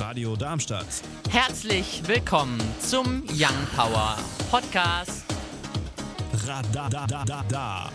Radio Darmstadt. Herzlich willkommen zum Young Power Podcast. Radadadada.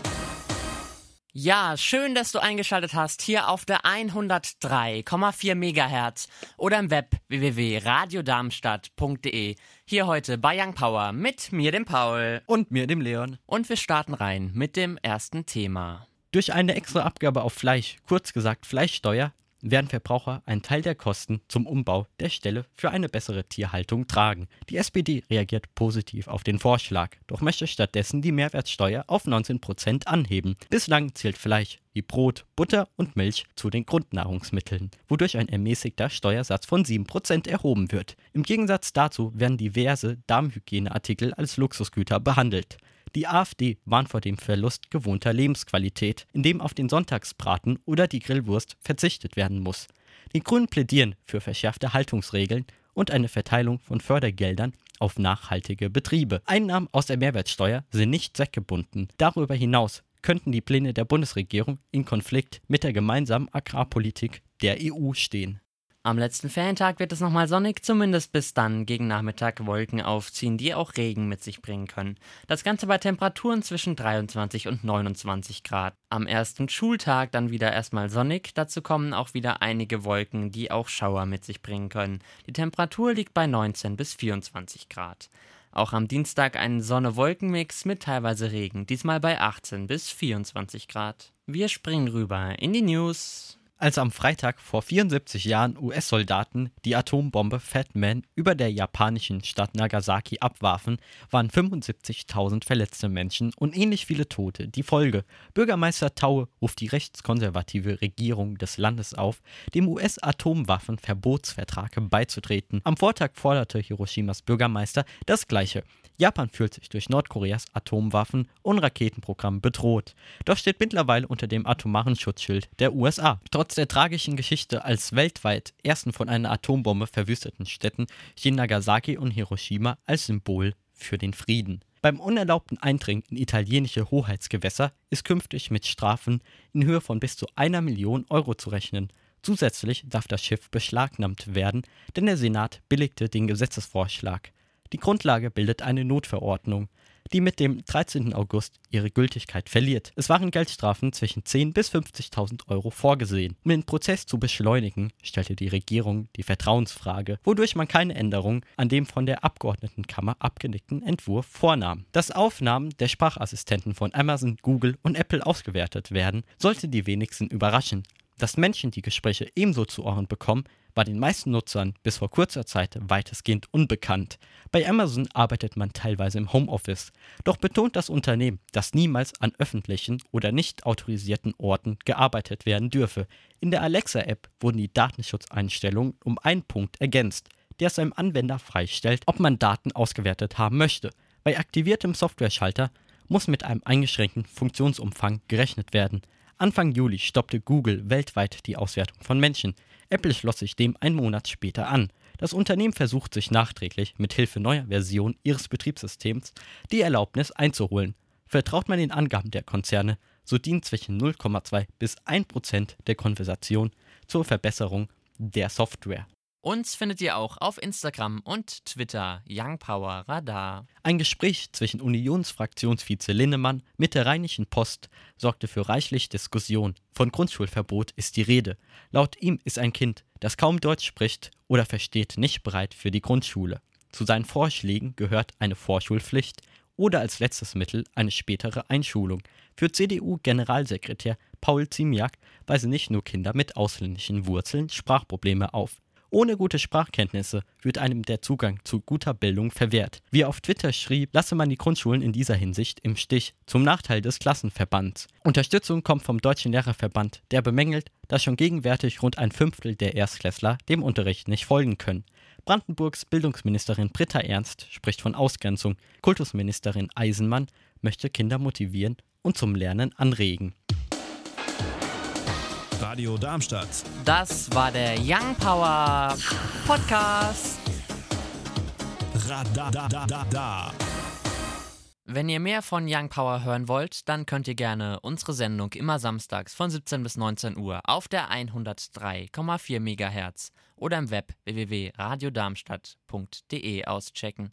Ja, schön, dass du eingeschaltet hast hier auf der 103,4 Megahertz oder im Web www.radiodarmstadt.de. Hier heute bei Young Power mit mir, dem Paul. Und mir, dem Leon. Und wir starten rein mit dem ersten Thema. Durch eine extra Abgabe auf Fleisch, kurz gesagt Fleischsteuer, werden Verbraucher einen Teil der Kosten zum Umbau der Stelle für eine bessere Tierhaltung tragen. Die SPD reagiert positiv auf den Vorschlag, doch möchte stattdessen die Mehrwertsteuer auf 19% anheben. Bislang zählt Fleisch wie Brot, Butter und Milch zu den Grundnahrungsmitteln, wodurch ein ermäßigter Steuersatz von 7% erhoben wird. Im Gegensatz dazu werden diverse Darmhygieneartikel als Luxusgüter behandelt. Die AfD warnt vor dem Verlust gewohnter Lebensqualität, indem auf den Sonntagsbraten oder die Grillwurst verzichtet werden muss. Die Grünen plädieren für verschärfte Haltungsregeln und eine Verteilung von Fördergeldern auf nachhaltige Betriebe. Einnahmen aus der Mehrwertsteuer sind nicht zweckgebunden. Darüber hinaus könnten die Pläne der Bundesregierung in Konflikt mit der gemeinsamen Agrarpolitik der EU stehen. Am letzten Ferientag wird es nochmal sonnig, zumindest bis dann gegen Nachmittag Wolken aufziehen, die auch Regen mit sich bringen können. Das Ganze bei Temperaturen zwischen 23 und 29 Grad. Am ersten Schultag dann wieder erstmal sonnig, dazu kommen auch wieder einige Wolken, die auch Schauer mit sich bringen können. Die Temperatur liegt bei 19 bis 24 Grad. Auch am Dienstag ein Sonne-Wolken-Mix mit teilweise Regen, diesmal bei 18 bis 24 Grad. Wir springen rüber in die News. Als am Freitag vor 74 Jahren US-Soldaten die Atombombe Fat Man über der japanischen Stadt Nagasaki abwarfen, waren 75.000 verletzte Menschen und ähnlich viele Tote die Folge. Bürgermeister Taue ruft die rechtskonservative Regierung des Landes auf, dem US-Atomwaffenverbotsvertrag beizutreten. Am Vortag forderte Hiroshimas Bürgermeister das Gleiche. Japan fühlt sich durch Nordkoreas Atomwaffen- und Raketenprogramm bedroht, doch steht mittlerweile unter dem atomaren Schutzschild der USA. Trotz der tragischen Geschichte als weltweit ersten von einer Atombombe verwüsteten Städten stehen Nagasaki und Hiroshima als Symbol für den Frieden. Beim unerlaubten Eindringen in italienische Hoheitsgewässer ist künftig mit Strafen in Höhe von bis zu einer Million Euro zu rechnen. Zusätzlich darf das Schiff beschlagnahmt werden, denn der Senat billigte den Gesetzesvorschlag. Die Grundlage bildet eine Notverordnung, die mit dem 13. August ihre Gültigkeit verliert. Es waren Geldstrafen zwischen 10.000 bis 50.000 Euro vorgesehen. Um den Prozess zu beschleunigen, stellte die Regierung die Vertrauensfrage, wodurch man keine Änderung an dem von der Abgeordnetenkammer abgenickten Entwurf vornahm. Dass Aufnahmen der Sprachassistenten von Amazon, Google und Apple ausgewertet werden, sollte die wenigsten überraschen. Dass Menschen die Gespräche ebenso zu Ohren bekommen, war den meisten Nutzern bis vor kurzer Zeit weitestgehend unbekannt. Bei Amazon arbeitet man teilweise im Homeoffice, doch betont das Unternehmen, dass niemals an öffentlichen oder nicht autorisierten Orten gearbeitet werden dürfe. In der Alexa-App wurden die Datenschutzeinstellungen um einen Punkt ergänzt, der es einem Anwender freistellt, ob man Daten ausgewertet haben möchte. Bei aktiviertem Softwareschalter muss mit einem eingeschränkten Funktionsumfang gerechnet werden. Anfang Juli stoppte Google weltweit die Auswertung von Menschen. Apple schloss sich dem einen Monat später an. Das Unternehmen versucht sich nachträglich mit Hilfe neuer Versionen ihres Betriebssystems die Erlaubnis einzuholen. Vertraut man den Angaben der Konzerne, so dient zwischen 0,2 bis 1 Prozent der Konversation zur Verbesserung der Software. Uns findet ihr auch auf Instagram und Twitter Young Power Radar. Ein Gespräch zwischen Unionsfraktionsvize Linnemann mit der Rheinischen Post sorgte für reichlich Diskussion. Von Grundschulverbot ist die Rede. Laut ihm ist ein Kind, das kaum Deutsch spricht oder versteht, nicht bereit für die Grundschule. Zu seinen Vorschlägen gehört eine Vorschulpflicht oder als letztes Mittel eine spätere Einschulung. Für CDU-Generalsekretär Paul Ziemiak weisen nicht nur Kinder mit ausländischen Wurzeln Sprachprobleme auf. Ohne gute Sprachkenntnisse wird einem der Zugang zu guter Bildung verwehrt. Wie auf Twitter schrieb, lasse man die Grundschulen in dieser Hinsicht im Stich, zum Nachteil des Klassenverbands. Unterstützung kommt vom Deutschen Lehrerverband, der bemängelt, dass schon gegenwärtig rund ein Fünftel der Erstklässler dem Unterricht nicht folgen können. Brandenburgs Bildungsministerin Britta Ernst spricht von Ausgrenzung. Kultusministerin Eisenmann möchte Kinder motivieren und zum Lernen anregen. Radio Darmstadt. Das war der Young Power Podcast. Radadadada. Wenn ihr mehr von Young Power hören wollt, dann könnt ihr gerne unsere Sendung immer samstags von 17 bis 19 Uhr auf der 103,4 MHz oder im Web www.radiodarmstadt.de auschecken.